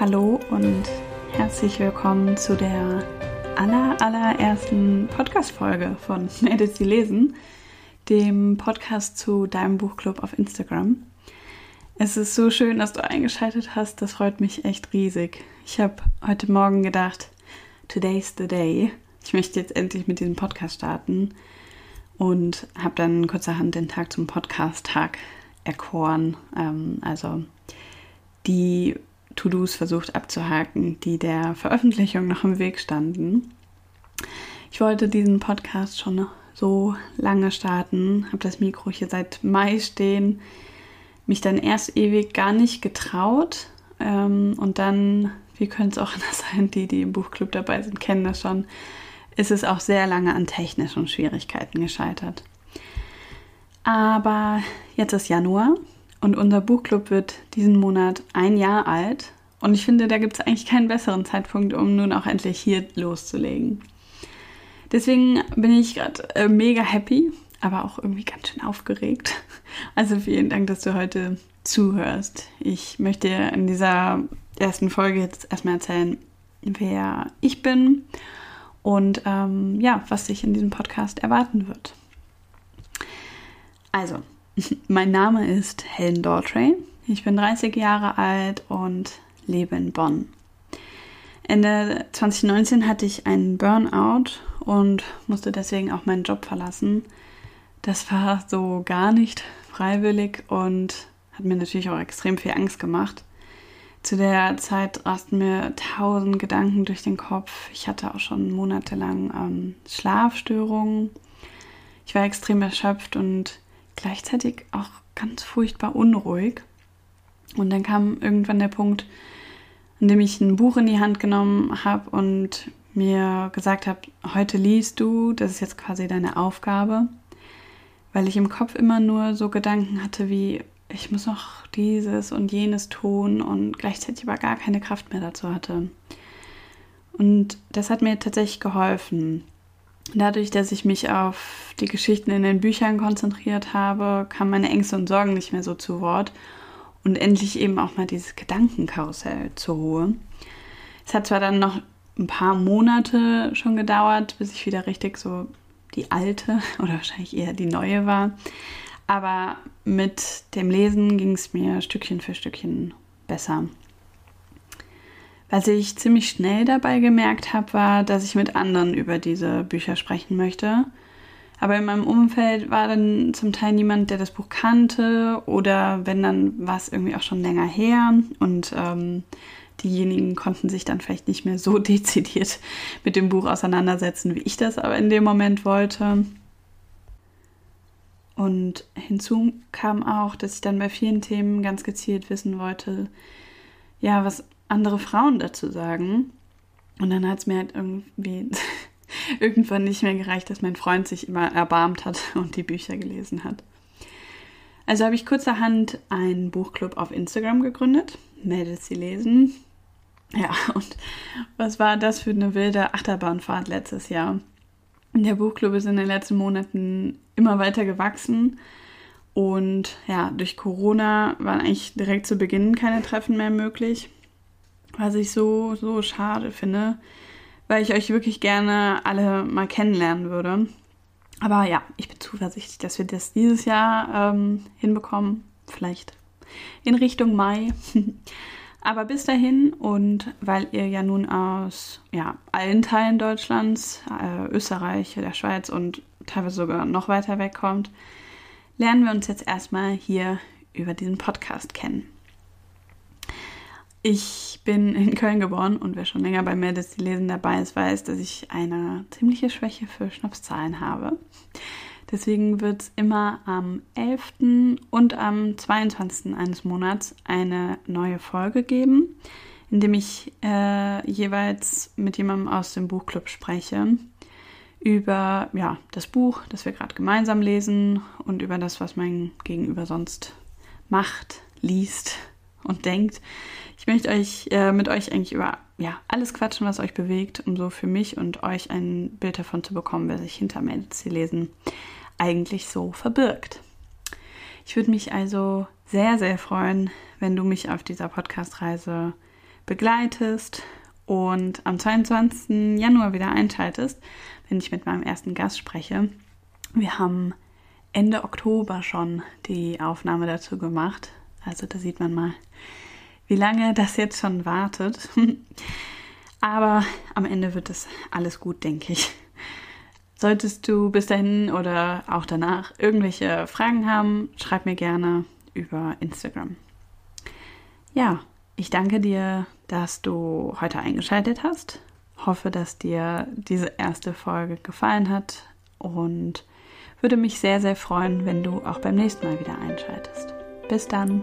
Hallo und herzlich willkommen zu der aller, allerersten Podcast-Folge von Mädels, die lesen, dem Podcast zu deinem Buchclub auf Instagram. Es ist so schön, dass du eingeschaltet hast. Das freut mich echt riesig. Ich habe heute Morgen gedacht, today's the day. Ich möchte jetzt endlich mit diesem Podcast starten und habe dann kurzerhand den Tag zum Podcast-Tag erkoren. Ähm, also die To-Dos versucht abzuhaken, die der Veröffentlichung noch im Weg standen. Ich wollte diesen Podcast schon so lange starten, habe das Mikro hier seit Mai stehen, mich dann erst ewig gar nicht getraut ähm, und dann, wie könnte es auch anders sein, die, die im Buchclub dabei sind, kennen das schon, ist es auch sehr lange an technischen Schwierigkeiten gescheitert. Aber jetzt ist Januar und unser Buchclub wird diesen Monat ein Jahr alt. Und ich finde, da gibt es eigentlich keinen besseren Zeitpunkt, um nun auch endlich hier loszulegen. Deswegen bin ich gerade äh, mega happy, aber auch irgendwie ganz schön aufgeregt. Also vielen Dank, dass du heute zuhörst. Ich möchte in dieser ersten Folge jetzt erstmal erzählen, wer ich bin und ähm, ja, was dich in diesem Podcast erwarten wird. Also, mein Name ist Helen Daughtry. Ich bin 30 Jahre alt und lebe in Bonn. Ende 2019 hatte ich einen Burnout und musste deswegen auch meinen Job verlassen. Das war so gar nicht freiwillig und hat mir natürlich auch extrem viel Angst gemacht. Zu der Zeit rasten mir tausend Gedanken durch den Kopf. Ich hatte auch schon monatelang ähm, Schlafstörungen. Ich war extrem erschöpft und gleichzeitig auch ganz furchtbar unruhig. Und dann kam irgendwann der Punkt, an dem ich ein Buch in die Hand genommen habe und mir gesagt habe, heute liest du, das ist jetzt quasi deine Aufgabe, weil ich im Kopf immer nur so Gedanken hatte wie, ich muss noch dieses und jenes tun und gleichzeitig aber gar keine Kraft mehr dazu hatte. Und das hat mir tatsächlich geholfen. Dadurch, dass ich mich auf die Geschichten in den Büchern konzentriert habe, kamen meine Ängste und Sorgen nicht mehr so zu Wort und endlich eben auch mal dieses Gedankenkarussell zur Ruhe. Es hat zwar dann noch ein paar Monate schon gedauert, bis ich wieder richtig so die alte oder wahrscheinlich eher die neue war, aber mit dem Lesen ging es mir Stückchen für Stückchen besser. Was ich ziemlich schnell dabei gemerkt habe, war, dass ich mit anderen über diese Bücher sprechen möchte. Aber in meinem Umfeld war dann zum Teil niemand, der das Buch kannte oder wenn, dann war es irgendwie auch schon länger her und ähm, diejenigen konnten sich dann vielleicht nicht mehr so dezidiert mit dem Buch auseinandersetzen, wie ich das aber in dem Moment wollte. Und hinzu kam auch, dass ich dann bei vielen Themen ganz gezielt wissen wollte, ja, was andere Frauen dazu sagen. Und dann hat es mir halt irgendwie irgendwann nicht mehr gereicht, dass mein Freund sich immer erbarmt hat und die Bücher gelesen hat. Also habe ich kurzerhand einen Buchclub auf Instagram gegründet, Mädels, sie lesen. Ja, und was war das für eine wilde Achterbahnfahrt letztes Jahr? Der Buchclub ist in den letzten Monaten immer weiter gewachsen. Und ja, durch Corona waren eigentlich direkt zu Beginn keine Treffen mehr möglich was ich so, so schade finde, weil ich euch wirklich gerne alle mal kennenlernen würde. Aber ja, ich bin zuversichtlich, dass wir das dieses Jahr ähm, hinbekommen. Vielleicht in Richtung Mai. Aber bis dahin und weil ihr ja nun aus ja, allen Teilen Deutschlands, äh, Österreich, der Schweiz und teilweise sogar noch weiter weg kommt, lernen wir uns jetzt erstmal hier über diesen Podcast kennen. Ich bin in Köln geboren und wer schon länger bei mir das Lesen dabei ist, weiß, dass ich eine ziemliche Schwäche für Schnapszahlen habe. Deswegen wird es immer am 11. und am 22. eines Monats eine neue Folge geben, in dem ich äh, jeweils mit jemandem aus dem Buchclub spreche über ja, das Buch, das wir gerade gemeinsam lesen und über das, was mein Gegenüber sonst macht, liest und denkt. Ich möchte euch äh, mit euch eigentlich über ja, alles quatschen, was euch bewegt, um so für mich und euch ein Bild davon zu bekommen, wer sich hinter Medici lesen eigentlich so verbirgt. Ich würde mich also sehr, sehr freuen, wenn du mich auf dieser Podcast-Reise begleitest und am 22. Januar wieder einschaltest, wenn ich mit meinem ersten Gast spreche. Wir haben Ende Oktober schon die Aufnahme dazu gemacht. Also da sieht man mal, wie lange das jetzt schon wartet. Aber am Ende wird es alles gut, denke ich. Solltest du bis dahin oder auch danach irgendwelche Fragen haben, schreib mir gerne über Instagram. Ja, ich danke dir, dass du heute eingeschaltet hast. Hoffe, dass dir diese erste Folge gefallen hat und würde mich sehr, sehr freuen, wenn du auch beim nächsten Mal wieder einschaltest. Bis dann.